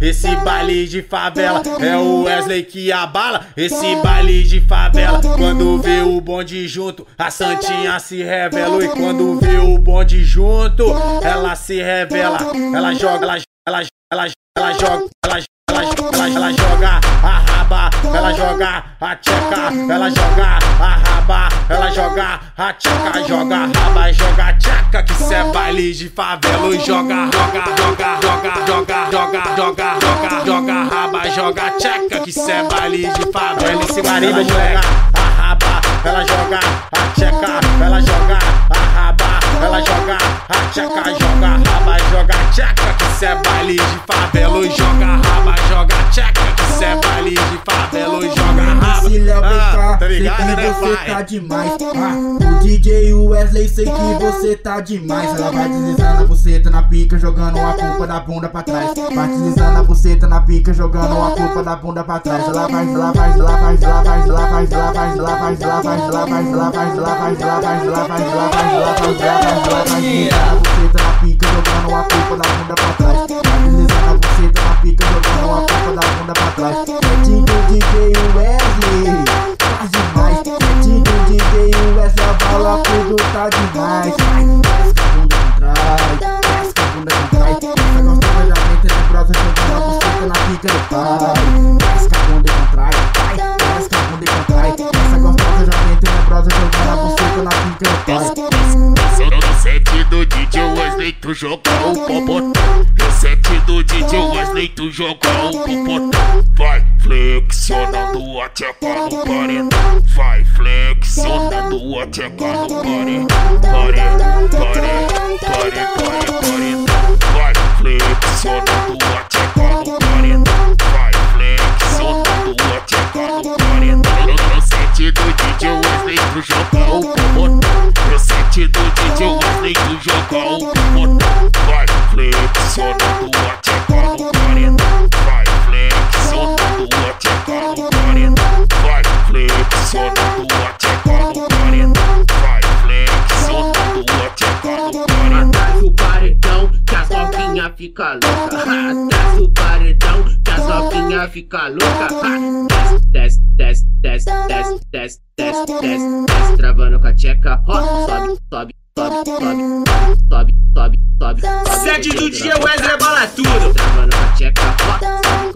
esse baile de favela. É o Wesley que abala, esse baile de favela. Quando vê o bonde junto, a Santinha se revela. E quando vê o bonde junto, ela se revela. Ela joga, ela, ela, ela, ela joga, ela, ela, ela, ela joga ela joga a tcheca, ela joga a raba, ela joga a tcheca, joga a raba, joga a tcheca, que cê é baile de favela. E joga, joga, joga, joga, joga, joga, joga, joga, joga raba, joga a tcheca, que cê é baile de favela. Esse marido joga a raba, ela joga a tcheca, ela joga a raba, ela joga a tcheca, joga a raba, joga a tcheca, que cê é baile de favela. Ligado, sei que né, você pai? tá demais. Ah, o DJ Wesley, sei que você tá demais. Ela vai deslizando a buceta na pica, jogando a culpa da bunda pra trás. Vai deslizando a buceta na pica, jogando a culpa da bunda pra trás. Ela vai, ela vai, ela vai, ela vai, ela vai, ela vai, ela vai, ela vai, ela vai, ela vai, ela vai, ela vai, ela vai, ela vai, ela vai, ela vai, ela vai, deslizando a buceta na pica, jogando a culpa da bunda pra trás. Vai deslizando a buceta na pica, jogando a culpa da bunda pra trás. É DJ Wesley tá demais. Vai, a bunda desce a bunda pra trás. Essa gostosa já vem tenebrosa jogando a buceta na pica do pai. A bunda pra trás, vai, desce a bunda pra trás. Essa gostosa já vem tenebrosa jogando a buceta na pica do pai. Só no set do DJ Wesley tu joga o popotão No set do DJ Wesley tu joga o popotão Vai flexionando a tcheca no paredão Vai flexionando a tcheca no Pare, pare, pare, pare, paredão Vai flexionando a tcheca no paredão Vai flexionando a tcheca no paredão No- No set do DJ Wesley tu joga o popotão No set do DJ Wesley tu joga o popotão Vai flexionando a tcheca no paredão fica louca. Atrás o paredão, que as novinha fica louca. Desce, desce, desce, desce, desce, desce, desce, desce, travando com a tcheca. Ó, sobe, sobe, sobe, sobe, sobe, sobe, sobe, sobe. Sete do dia, Wesley bala tudo. Travando com a tcheca, ó,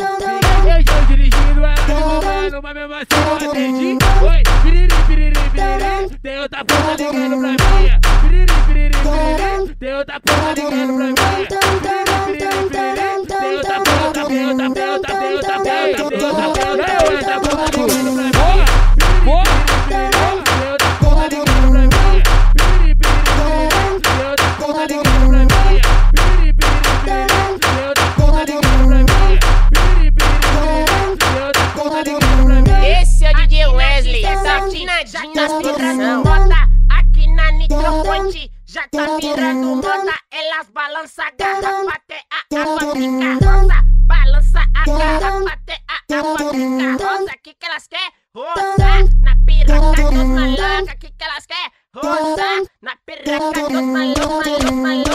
Eu estou dirigindo ela me roubando, mas mesmo assim atendi. Oi, piriri, piriri, piriri, tem outra puta ligando pra mim. Piriri, piriri, piriri, tem outra puta Rota en las balanzas, zapatea aguatica. Rosa, balanza acá, zapatea aguatica. Rosa, aquí que las que, rosa, na pirraca, dos malacas, aquí que las que, rosa, na pirraca, dos malacas, malacas.